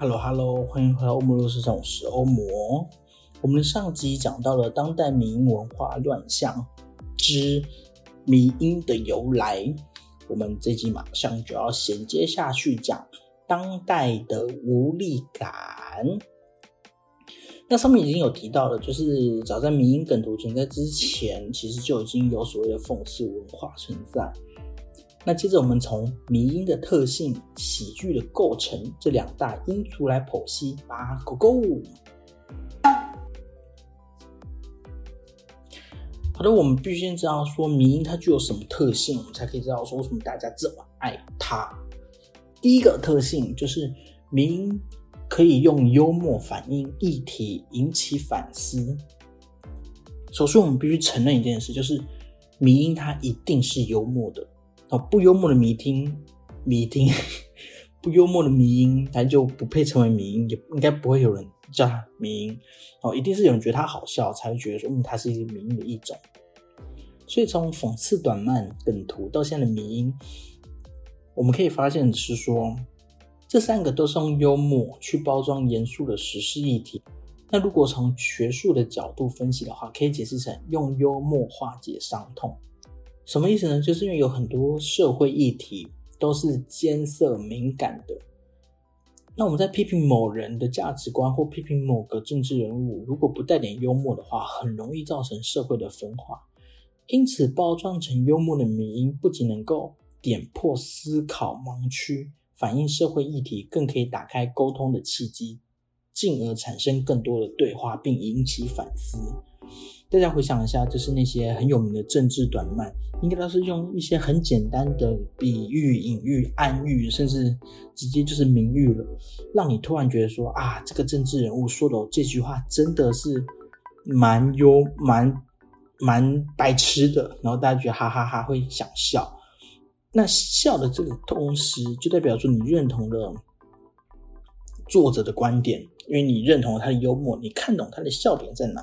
Hello，Hello，欢迎回到欧魔乐市场，我是欧魔。我们的上集讲到了当代民营文化乱象之民音的由来，我们这集马上就要衔接下去讲当代的无力感。那上面已经有提到了，就是早在民音梗图存在之前，其实就已经有所谓的讽刺文化存在。那接着我们从迷音的特性、喜剧的构成这两大因素来剖析吧。狗狗，好的，我们必须先知道说迷音它具有什么特性，我们才可以知道说为什么大家这么爱它。第一个特性就是迷音可以用幽默反映议题，引起反思。首先，我们必须承认一件事，就是迷音它一定是幽默的。哦，不幽默的迷听，迷听，不幽默的迷音，他就不配成为迷音，也应该不会有人叫他迷音。哦，一定是有人觉得他好笑，才会觉得说，嗯，他是一个迷音的一种。所以从讽刺短漫梗图到现在的迷音，我们可以发现是说，这三个都是用幽默去包装严肃的时事议题。那如果从学术的角度分析的话，可以解释成用幽默化解伤痛。什么意思呢？就是因为有很多社会议题都是艰涩敏感的，那我们在批评某人的价值观或批评某个政治人物，如果不带点幽默的话，很容易造成社会的分化。因此，包装成幽默的名音，不仅能够点破思考盲区，反映社会议题，更可以打开沟通的契机，进而产生更多的对话，并引起反思。大家回想一下，就是那些很有名的政治短漫，应该都是用一些很简单的比喻、隐喻、暗喻，甚至直接就是明喻了，让你突然觉得说啊，这个政治人物说的这句话真的是蛮幽、蛮蛮白痴的，然后大家觉得哈哈哈会想笑。那笑的这个同时，就代表说你认同了作者的观点，因为你认同了他的幽默，你看懂他的笑点在哪。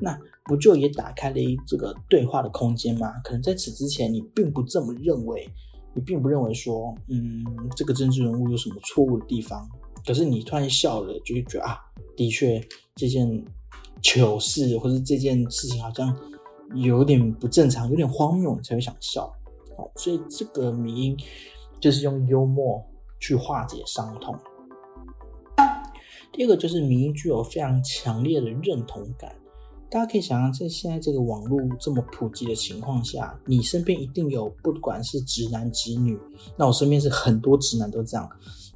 那不就也打开了一这个对话的空间吗？可能在此之前，你并不这么认为，你并不认为说，嗯，这个政治人物有什么错误的地方。可是你突然笑了，就会觉得啊，的确这件糗事或者这件事情好像有点不正常，有点荒谬，你才会想笑。好，所以这个迷音就是用幽默去化解伤痛。第二个就是迷音具有非常强烈的认同感。大家可以想象，在现在这个网络这么普及的情况下，你身边一定有不管是直男直女，那我身边是很多直男都这样，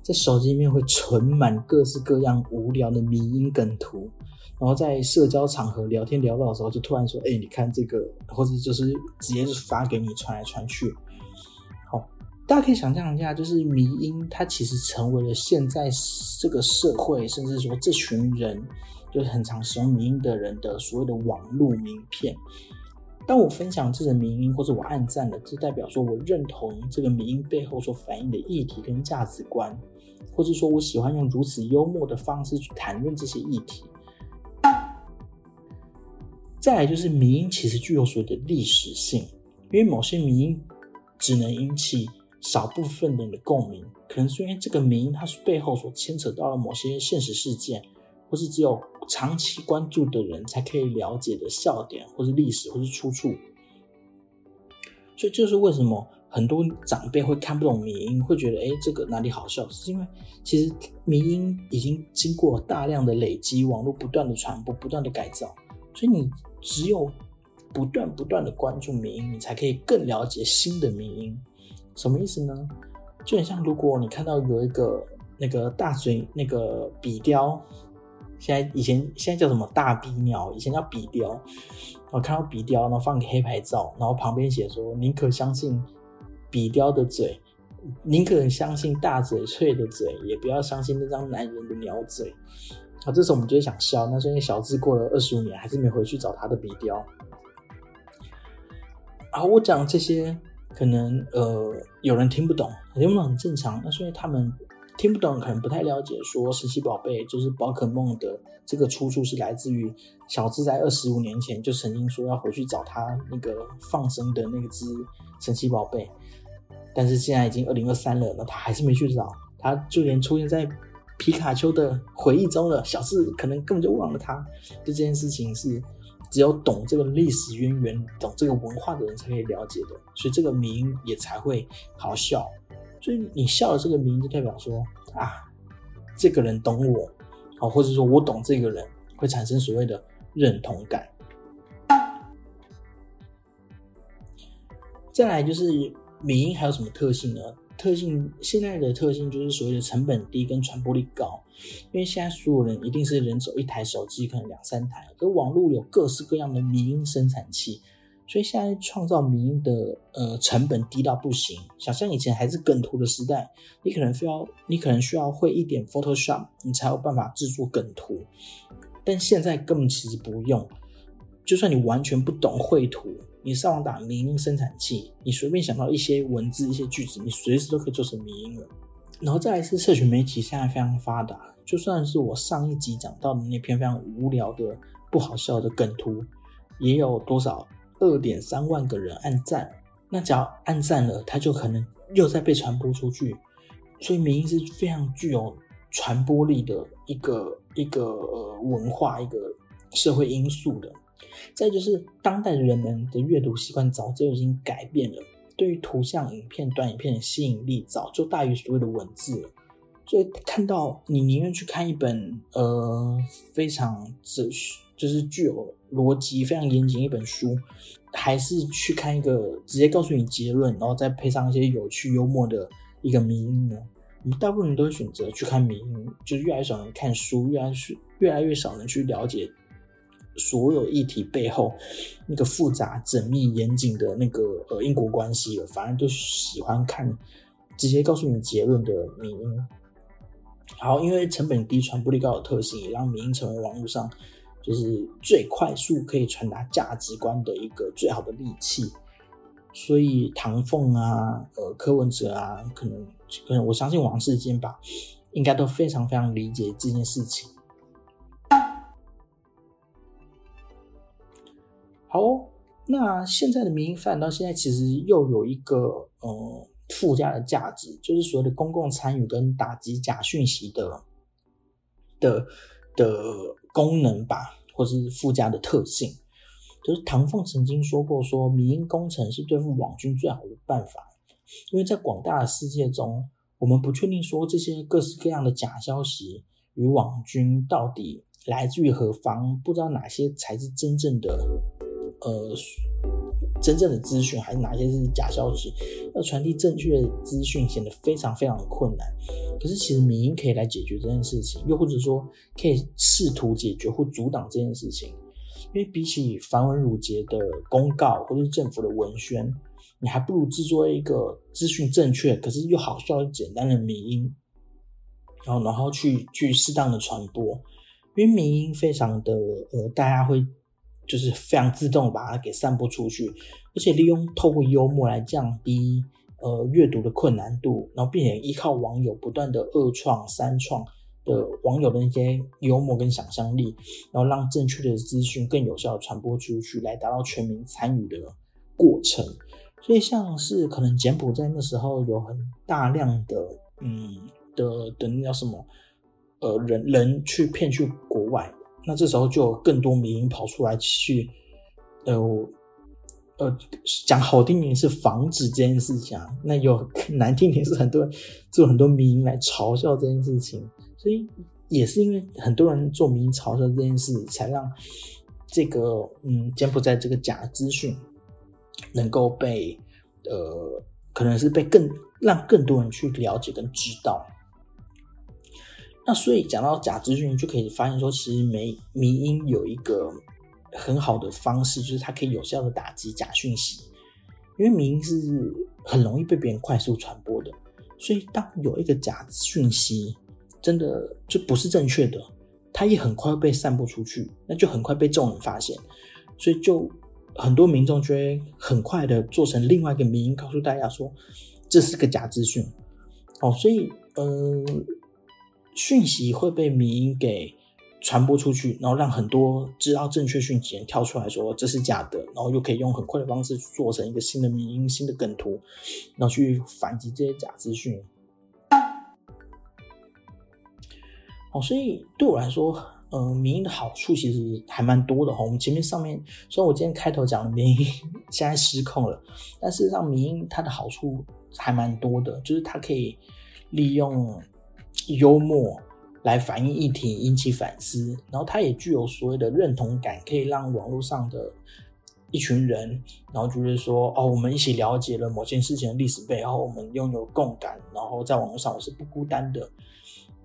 在手机里面会存满各式各样无聊的迷音梗图，然后在社交场合聊天聊到的时候，就突然说：“哎，你看这个，或者就是直接就发给你传来传去。”好，大家可以想象一下，就是迷音它其实成为了现在这个社会，甚至说这群人。就是很常使用名音的人的所谓的网络名片。当我分享这个名音，或者我按赞了，就代表说我认同这个名音背后所反映的议题跟价值观，或者说我喜欢用如此幽默的方式去谈论这些议题。再来就是名音其实具有所谓的历史性，因为某些名音只能引起少部分人的共鸣，可能是因为这个名音它是背后所牵扯到了某些现实事件，或是只有。长期关注的人才可以了解的笑点，或是历史，或是出处。所以，就是为什么很多长辈会看不懂迷音，会觉得哎，这个哪里好笑？是因为其实迷音已经经过大量的累积，网络不断的传播，不断的改造。所以，你只有不断不断的关注迷音，你才可以更了解新的迷音。什么意思呢？就很像如果你看到有一个那个大嘴那个笔雕。现在以前现在叫什么大鼻鸟？以前叫笔雕。我看到笔雕，然后放个黑牌照，然后旁边写说：“宁可相信笔雕的嘴，宁可相信大嘴翠的嘴，也不要相信那张男人的鸟嘴。啊，这时候我们就会想笑。那所以小智过了二十五年，还是没回去找他的鼻雕。啊，我讲这些，可能呃有人听不懂，听不懂很正常。那所以他们听不懂，可能不太了解，说神奇宝贝就是宝可梦的这个出处是来自于小智在二十五年前就曾经说要回去找他那个放生的那只神奇宝贝，但是现在已经二零二三了，那他还是没去找，他就连出现在。皮卡丘的回忆中了，小智可能根本就忘了他。就这件事情是只有懂这个历史渊源、懂这个文化的人才可以了解的，所以这个名也才会好笑。所以你笑的这个名，就代表说啊，这个人懂我，好，或者说我懂这个人，会产生所谓的认同感。再来就是名还有什么特性呢？特性现在的特性就是所谓的成本低跟传播力高，因为现在所有人一定是人手一台手机，可能两三台，而网络有各式各样的民音生产器，所以现在创造民音的呃成本低到不行。想象以前还是梗图的时代，你可能需要你可能需要会一点 Photoshop，你才有办法制作梗图，但现在根本其实不用，就算你完全不懂绘图。你上网打民音生产器，你随便想到一些文字、一些句子，你随时都可以做成民音了。然后再来是社群媒体现在非常发达，就算是我上一集讲到的那篇非常无聊的、不好笑的梗图，也有多少二点三万个人按赞。那只要按赞了，它就可能又在被传播出去。所以民音是非常具有传播力的一个一个呃文化、一个社会因素的。再就是，当代人们的阅读习惯早就已经改变了，对于图像、影片、短影片的吸引力早就大于所谓的文字了。所以看到你宁愿去看一本呃非常哲学，就是具有逻辑、非常严谨一本书，还是去看一个直接告诉你结论，然后再配上一些有趣幽默的一个迷因呢？我们大部分人都会选择去看迷因，就是越来越少人看书，越来越越来越少人去了解。所有议题背后那个复杂、缜密、严谨的那个呃因果关系了，反而都喜欢看直接告诉你结论的迷因。好，因为成本低、传播力高的特性，也让迷因成为网络上就是最快速可以传达价值观的一个最好的利器。所以唐凤啊、呃柯文哲啊，可能可能我相信王世坚吧，应该都非常非常理解这件事情。好，那现在的民营饭到现在其实又有一个呃附加的价值，就是所谓的公共参与跟打击假讯息的的的功能吧，或是附加的特性。就是唐凤曾经说过，说民营工程是对付网军最好的办法，因为在广大的世界中，我们不确定说这些各式各样的假消息与网军到底来自于何方，不知道哪些才是真正的。呃，真正的资讯还是哪些是假消息？要传递正确的资讯显得非常非常的困难。可是其实民营可以来解决这件事情，又或者说可以试图解决或阻挡这件事情。因为比起繁文缛节的公告或者是政府的文宣，你还不如制作一个资讯正确可是又好笑又简单的民音，然后然后去去适当的传播。因为民音非常的呃，大家会。就是非常自动把它给散播出去，而且利用透过幽默来降低呃阅读的困难度，然后并且依靠网友不断的二创三创的网友的那些幽默跟想象力，然后让正确的资讯更有效的传播出去，来达到全民参与的过程。所以像是可能柬埔寨那时候有很大量的嗯的的那叫什么呃人人去骗去国外。那这时候就有更多民营跑出来去，呃，呃，讲好听点是防止这件事情，那有 难听点是很多人做很多民营来嘲笑这件事情，所以也是因为很多人做民营嘲笑这件事，才让这个嗯柬埔寨这个假资讯能够被呃，可能是被更让更多人去了解跟知道。那所以讲到假资讯，就可以发现说，其实媒民音有一个很好的方式，就是它可以有效的打击假讯息。因为民音是很容易被别人快速传播的，所以当有一个假讯息真的就不是正确的，它也很快被散布出去，那就很快被众人发现，所以就很多民众就会很快的做成另外一个名音，告诉大家说这是个假资讯。哦，所以呃，讯息会被民音给。传播出去，然后让很多知道正确讯息人跳出来说这是假的，然后又可以用很快的方式做成一个新的民音、新的梗图，然后去反击这些假资讯。哦，所以对我来说，呃，民音的好处其实还蛮多的哈。我们前面上面，虽然我今天开头讲的民音现在失控了，但事实上民音它的好处还蛮多的，就是它可以利用幽默。来反映议题，引起反思，然后它也具有所谓的认同感，可以让网络上的一群人，然后就是说，哦，我们一起了解了某件事情的历史背后，我们拥有共感，然后在网络上我是不孤单的，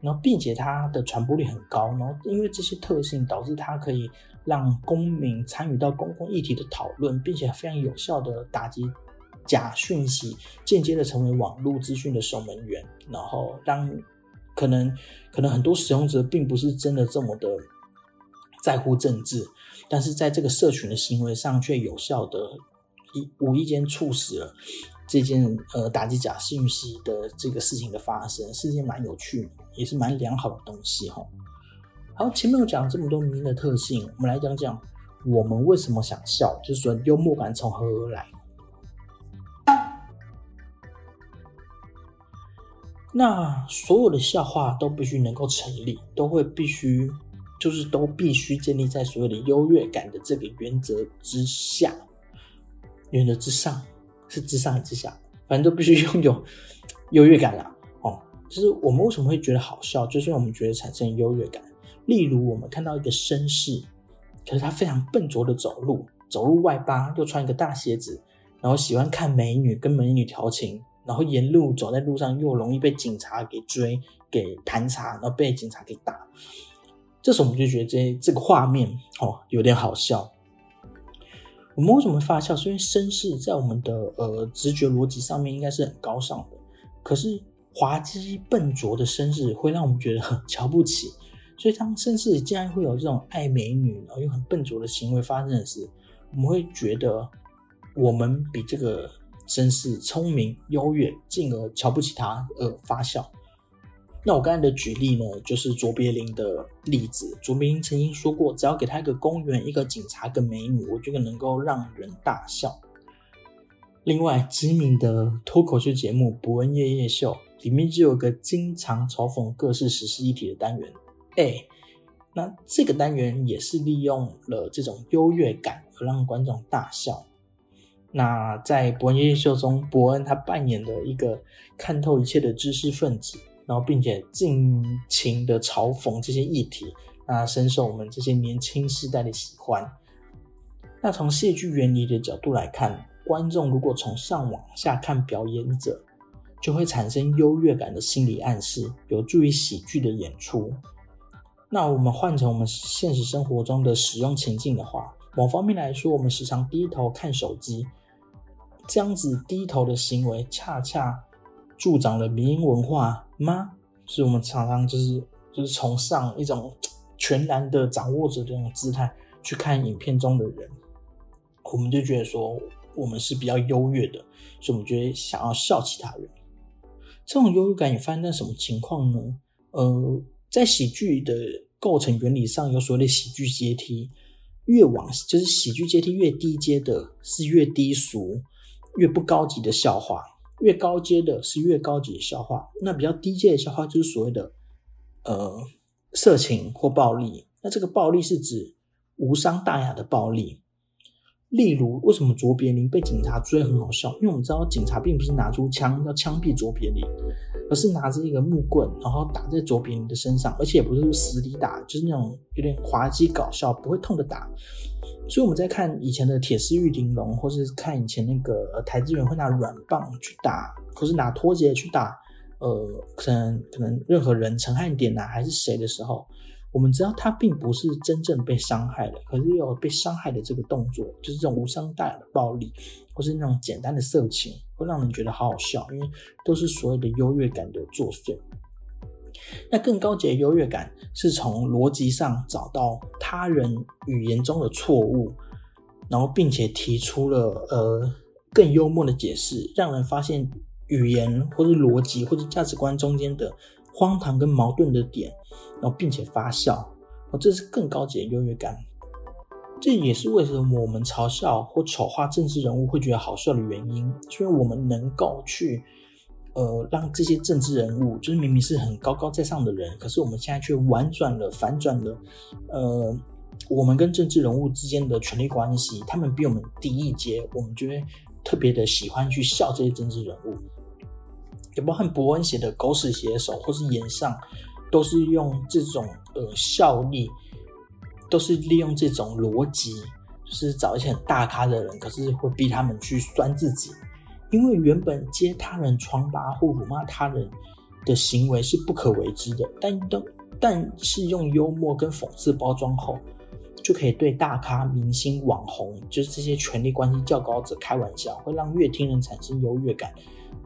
然后并且它的传播率很高，然后因为这些特性导致它可以让公民参与到公共议题的讨论，并且非常有效的打击假讯息，间接的成为网络资讯的守门员，然后让。可能可能很多使用者并不是真的这么的在乎政治，但是在这个社群的行为上却有效的一无意间促使了这件呃打击假信息的这个事情的发生，是一件蛮有趣，也是蛮良好的东西哈。好，前面有讲这么多名的特性，我们来讲讲我们为什么想笑，就是说幽默感从何而来。那所有的笑话都必须能够成立，都会必须，就是都必须建立在所有的优越感的这个原则之下，原则之上是之上之下，反正都必须拥有优越感啦。哦，就是我们为什么会觉得好笑，就是因为我们觉得产生优越感。例如，我们看到一个绅士，可是他非常笨拙的走路，走路外八，又穿一个大鞋子，然后喜欢看美女，跟美女调情。然后沿路走在路上，又容易被警察给追、给盘查，然后被警察给打。这时候我们就觉得这这个画面哦有点好笑。我们为什么会发笑？是因为绅士在我们的呃直觉逻辑上面应该是很高尚的，可是滑稽笨拙的绅士会让我们觉得很瞧不起。所以当绅士竟然会有这种爱美女，然后又很笨拙的行为发生的时，我们会觉得我们比这个。绅士聪明优越，进而瞧不起他而发笑。那我刚才的举例呢，就是卓别林的例子。卓别林曾经说过，只要给他一个公园、一个警察、一个美女，我觉得能够让人大笑。另外，知名的脱口秀节目《伯恩夜夜秀》里面就有个经常嘲讽各式时事议题的单元。哎，那这个单元也是利用了这种优越感而让观众大笑。那在伯恩夜秀中，伯恩他扮演的一个看透一切的知识分子，然后并且尽情的嘲讽这些议题，那深受我们这些年轻世代的喜欢。那从戏剧原理的角度来看，观众如果从上往下看表演者，就会产生优越感的心理暗示，有助于喜剧的演出。那我们换成我们现实生活中的使用情境的话，某方面来说，我们时常低头看手机。这样子低头的行为，恰恰助长了民营文化吗？是我们常常就是就是崇尚一种全然的掌握着这种姿态去看影片中的人，我们就觉得说我们是比较优越的，所以我们觉得想要笑其他人。这种优越感也发生在什么情况呢？呃，在喜剧的构成原理上有所谓的喜剧阶梯，越往就是喜剧阶梯越低阶的是越低俗。越不高级的笑话，越高阶的是越高级的笑话。那比较低阶的笑话就是所谓的呃色情或暴力。那这个暴力是指无伤大雅的暴力。例如，为什么卓别林被警察追很好笑？因为我们知道警察并不是拿出枪要枪毙卓别林，而是拿着一个木棍，然后打在卓别林的身上，而且也不是死里打，就是那种有点滑稽搞笑，不会痛的打。所以我们在看以前的铁丝玉玲珑，或是看以前那个台资源会拿软棒去打，或是拿拖鞋去打，呃，可能可能任何人陈汉典呐还是谁的时候，我们知道他并不是真正被伤害了，可是有被伤害的这个动作，就是这种无伤大雅的暴力，或是那种简单的色情，会让人觉得好好笑，因为都是所谓的优越感的作祟。那更高级的优越感是从逻辑上找到他人语言中的错误，然后并且提出了呃更幽默的解释，让人发现语言或是逻辑或是价值观中间的荒唐跟矛盾的点，然后并且发笑，哦，这是更高级的优越感。这也是为什么我们嘲笑或丑化政治人物会觉得好笑的原因，是因为我们能够去。呃，让这些政治人物，就是明明是很高高在上的人，可是我们现在却婉转了、反转了，呃，我们跟政治人物之间的权力关系，他们比我们低一阶，我们就会特别的喜欢去笑这些政治人物。也包含伯恩写的《狗屎写手》或是言上，都是用这种呃效力，都是利用这种逻辑，就是找一些很大咖的人，可是会逼他们去酸自己。因为原本揭他人疮疤或辱骂他人的行为是不可为之的，但都但是用幽默跟讽刺包装后，就可以对大咖、明星、网红，就是这些权力关系较高者开玩笑，会让乐听人产生优越感。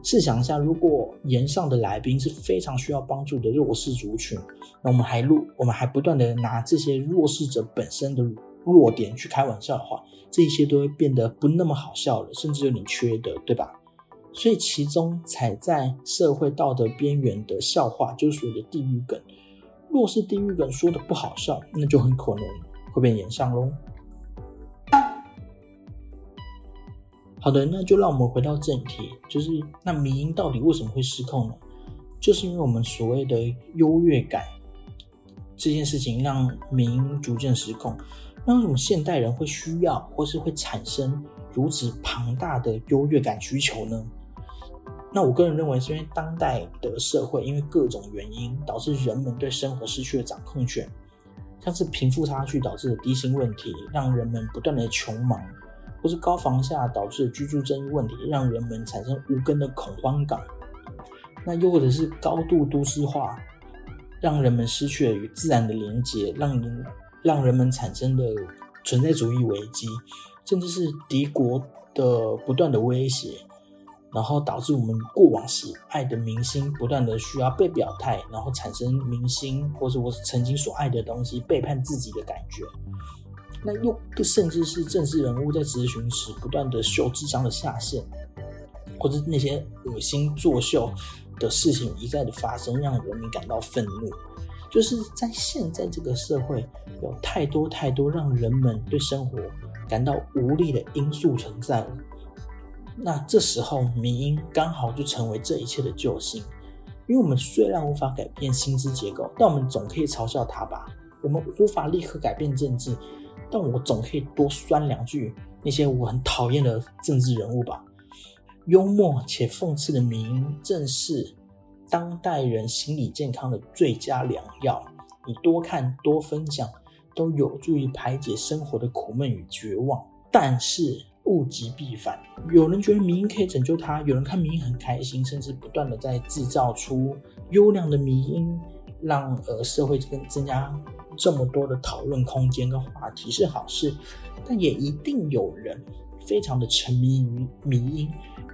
试想一下，如果言上的来宾是非常需要帮助的弱势族群，那我们还录，我们还不断的拿这些弱势者本身的弱点去开玩笑的话。这些都会变得不那么好笑了，甚至有点缺德，对吧？所以其中踩在社会道德边缘的笑话，就是所谓的地狱梗。若是地狱梗说的不好笑，那就很可能会被演上喽。好的，那就让我们回到正题，就是那民音到底为什么会失控呢？就是因为我们所谓的优越感这件事情，让民音逐渐失控。那为什么现代人会需要，或是会产生如此庞大的优越感需求呢？那我个人认为，是因为当代的社会因为各种原因，导致人们对生活失去了掌控权，像是贫富差距导致的低薪问题，让人们不断的穷忙，或是高房价导致的居住争议问题，让人们产生无根的恐慌感。那又或者是高度都市化，让人们失去了与自然的连接，让人。让人们产生的存在主义危机，甚至是敌国的不断的威胁，然后导致我们过往喜爱的明星不断的需要被表态，然后产生明星或是我曾经所爱的东西背叛自己的感觉。那又甚至是政治人物在咨询时不断的秀智商的下限，或者那些恶心作秀的事情一再的发生，让人民感到愤怒。就是在现在这个社会，有太多太多让人们对生活感到无力的因素存在了。那这时候，民音刚好就成为这一切的救星。因为我们虽然无法改变薪资结构，但我们总可以嘲笑他吧。我们无法立刻改变政治，但我总可以多酸两句那些我很讨厌的政治人物吧。幽默且讽刺的民音，正是。当代人心理健康的最佳良药，你多看多分享，都有助于排解生活的苦闷与绝望。但是物极必反，有人觉得民音可以拯救他，有人看民音很开心，甚至不断的在制造出优良的民音，让呃社会更增加这么多的讨论空间跟话题是好事。但也一定有人非常的沉迷于迷音。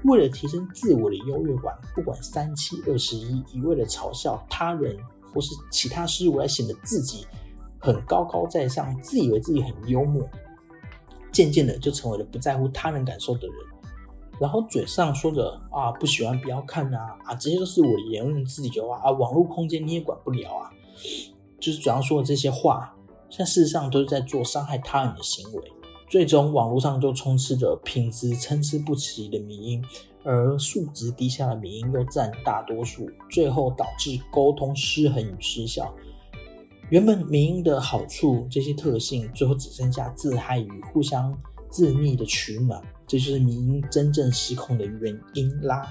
为了提升自我的优越感，不管三七二十一，一味的嘲笑他人或是其他事物来显得自己很高高在上，自以为自己很幽默，渐渐的就成为了不在乎他人感受的人。然后嘴上说着啊不喜欢不要看啊啊，这些都是我的言论自由啊啊，网络空间你也管不了啊，就是嘴上说的这些话，但事实上都是在做伤害他人的行为。最终，网络上就充斥着品质参差不齐的民音，而素质低下的民音又占大多数，最后导致沟通失衡与失效。原本民音的好处，这些特性，最后只剩下自嗨与互相自溺的取暖，这就是民音真正失控的原因啦。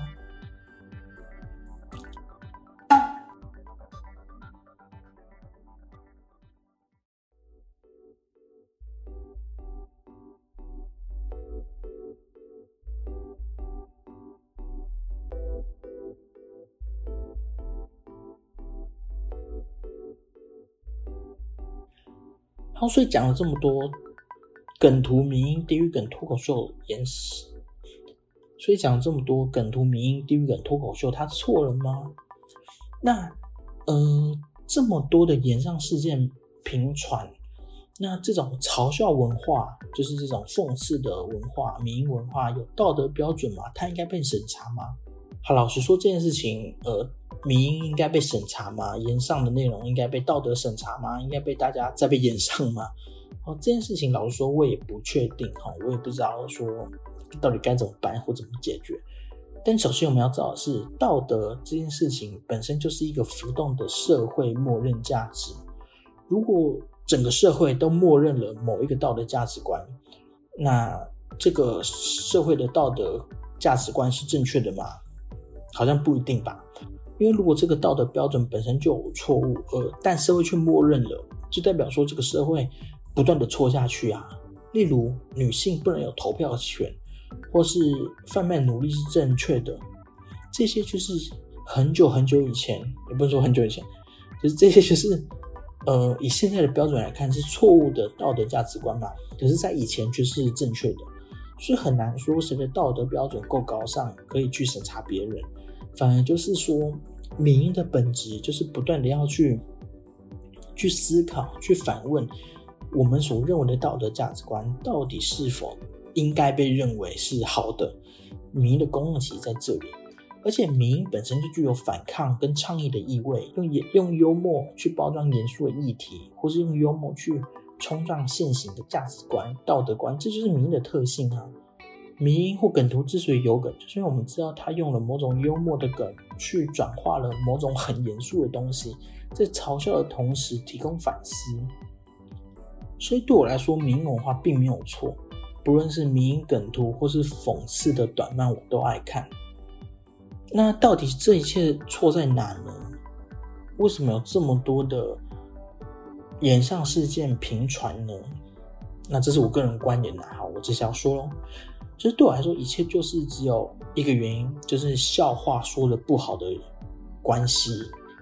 所以讲了这么多梗图、迷音、地狱梗、脱口秀演史，所以讲了这么多梗图、迷音、地狱梗、脱口秀，他错了吗？那，呃，这么多的演上事件频传，那这种嘲笑文化，就是这种讽刺的文化、民音文化，有道德标准吗？它应该被审查吗？好，老实说，这件事情，呃。民音应该被审查吗？言上的内容应该被道德审查吗？应该被大家再被言上吗？哦，这件事情老实说，我也不确定哈，我也不知道说到底该怎么办或怎么解决。但首先我们要知道的是，道德这件事情本身就是一个浮动的社会默认价值。如果整个社会都默认了某一个道德价值观，那这个社会的道德价值观是正确的吗？好像不一定吧。因为如果这个道德标准本身就有错误，呃，但社会却默认了，就代表说这个社会不断的错下去啊。例如，女性不能有投票权，或是贩卖奴隶是正确的，这些就是很久很久以前，也不是说很久以前，就是这些就是，呃，以现在的标准来看是错误的道德价值观嘛。可是，在以前却是正确的，所以很难说谁的道德标准够高尚，可以去审查别人。反而就是说，民音的本质就是不断的要去去思考、去反问我们所认为的道德价值观到底是否应该被认为是好的。民音的功能其实在这里，而且民音本身就具有反抗跟倡议的意味，用也用幽默去包装严肃的议题，或是用幽默去冲撞现行的价值观、道德观，这就是民音的特性啊。迷音或梗图之所以有梗，就是因为我们知道他用了某种幽默的梗去转化了某种很严肃的东西，在嘲笑的同时提供反思。所以对我来说，迷因文化并没有错，不论是迷音梗图或是讽刺的短漫，我都爱看。那到底这一切错在哪呢？为什么有这么多的演上事件频传呢？那这是我个人观点的，好，我接下来说喽。其实对我来说，一切就是只有一个原因，就是笑话说的不好的关系。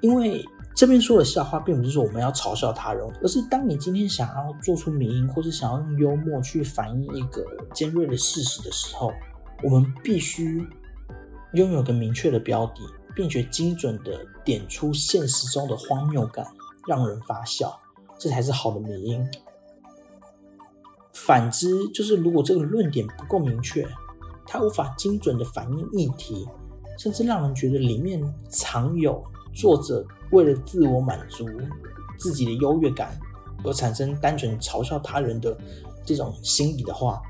因为这边说的笑话，并不是说我们要嘲笑他人，而是当你今天想要做出名音，或是想要用幽默去反映一个尖锐的事实的时候，我们必须拥有个明确的标的，并且精准的点出现实中的荒谬感，让人发笑，这才是好的名音。反之，就是如果这个论点不够明确，它无法精准的反映议题，甚至让人觉得里面藏有作者为了自我满足自己的优越感而产生单纯嘲笑他人的这种心理的话，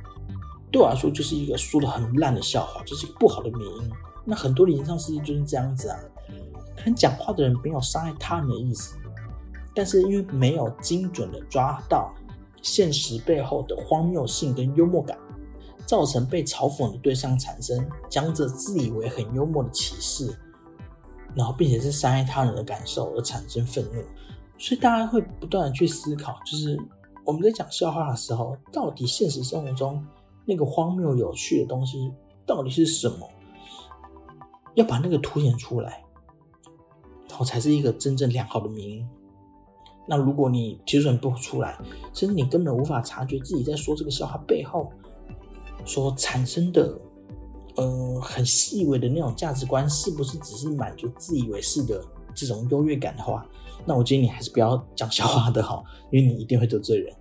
对我来说就是一个说的很烂的笑话，就是一个不好的名音。那很多的上世界就是这样子啊，可能讲话的人没有伤害他人的意思，但是因为没有精准的抓到。现实背后的荒谬性跟幽默感，造成被嘲讽的对象产生将着自以为很幽默的歧视，然后并且是伤害他人的感受而产生愤怒，所以大家会不断的去思考，就是我们在讲笑话的时候，到底现实生活中那个荒谬有趣的东西到底是什么？要把那个凸显出来，然后才是一个真正良好的名。那如果你提准不出来，甚至你根本无法察觉自己在说这个笑话背后所产生的，呃，很细微的那种价值观，是不是只是满足自以为是的这种优越感的话，那我建议你还是不要讲笑话的好，因为你一定会得罪人。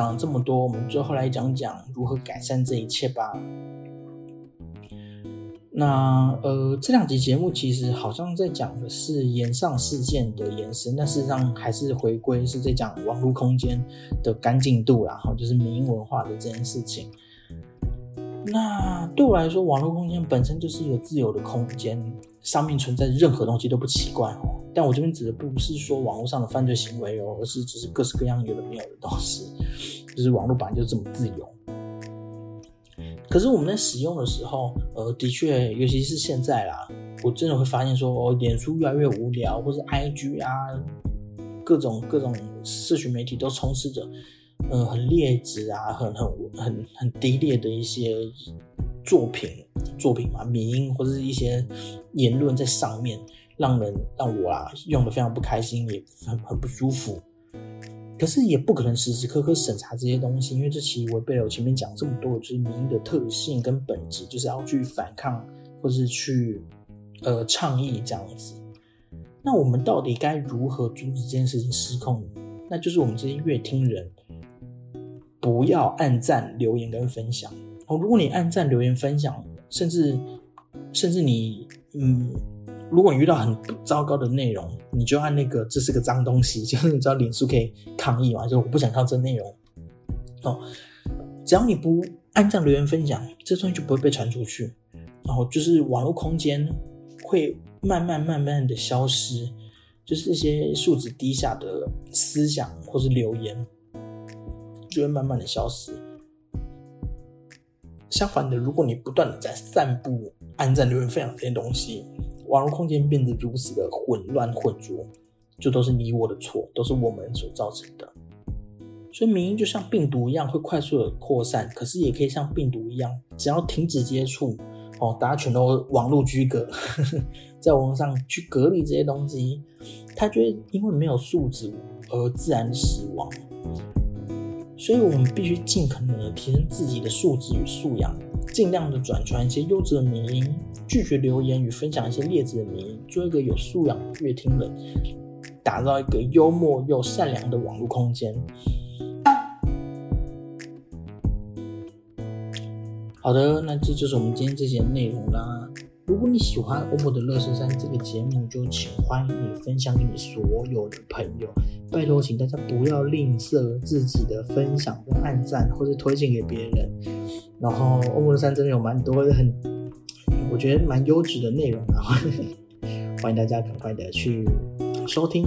讲这么多，我们最后来讲讲如何改善这一切吧。那呃，这两集节目其实好像在讲的是延上事件的延伸，但事实上还是回归是在讲网络空间的干净度，然后就是民营文化的这件事情。那对我来说，网络空间本身就是一个自由的空间，上面存在任何东西都不奇怪哦。但我这边指的不是说网络上的犯罪行为哦，而是只是各式各样有的没有的东西，就是网络版就这么自由。可是我们在使用的时候，呃，的确，尤其是现在啦，我真的会发现说，哦，脸书越来越无聊，或者 IG 啊，各种各种社群媒体都充斥着呃很劣质啊，很很很很低劣的一些作品作品嘛，迷音或者是一些言论在上面，让人让我啊用的非常不开心，也很很不舒服。可是也不可能时时刻刻审查这些东西，因为这其实违背了我前面讲这么多，就是民音的特性跟本质，就是要去反抗或是去呃倡议这样子。那我们到底该如何阻止这件事情失控？那就是我们这些乐听人不要按赞、留言跟分享哦。如果你按赞、留言、分享，甚至甚至你嗯。如果你遇到很糟糕的内容，你就按那个这是个脏东西，就是你知道脸书可以抗议嘛？就我不想看这内容哦。只要你不按赞、留言、分享，这东西就不会被传出去。然后就是网络空间会慢慢慢慢的消失，就是一些素质低下的思想或是留言就会慢慢的消失。相反的，如果你不断的在散布按赞、留言、分享这些东西，网络空间变得如此的混乱混浊，就都是你我的错，都是我们所造成的。所以，民音就像病毒一样，会快速的扩散，可是也可以像病毒一样，只要停止接触，哦，大家全都网络居隔，在网络上去隔离这些东西，它就会因为没有素质而自然死亡。所以我们必须尽可能的提升自己的素质与素养。尽量的转传一些优质的名音，拒绝留言与分享一些劣质的名音，做一个有素养的乐听人，打造一个幽默又善良的网络空间。好的，那这就是我们今天这些内容啦。如果你喜欢欧姆的乐视山这个节目，就请欢迎你分享给你所有的朋友。拜托，请大家不要吝啬自己的分享跟按赞，或者推荐给别人。然后欧姆的山真的有蛮多很，我觉得蛮优质的内容啊，欢迎大家赶快的去收听。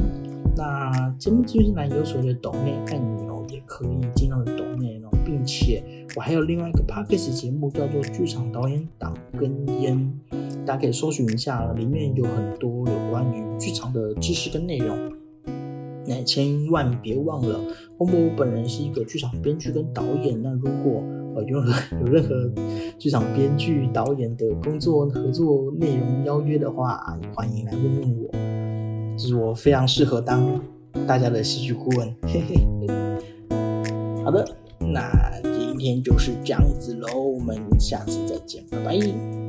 那节目资讯栏有所的抖内按钮，也可以尽量的抖内容，并且我还有另外一个 podcast 节目叫做剧场导演党跟烟。大家可以搜寻一下，里面有很多有关于剧场的知识跟内容。那千万别忘了，欧姆本人是一个剧场编剧跟导演。那如果呃有有任何剧场编剧、导演的工作合作内容邀约的话，欢迎来问问我，就是我非常适合当大家的戏剧顾问。嘿嘿。好的，那今天就是这样子喽，我们下次再见，拜拜。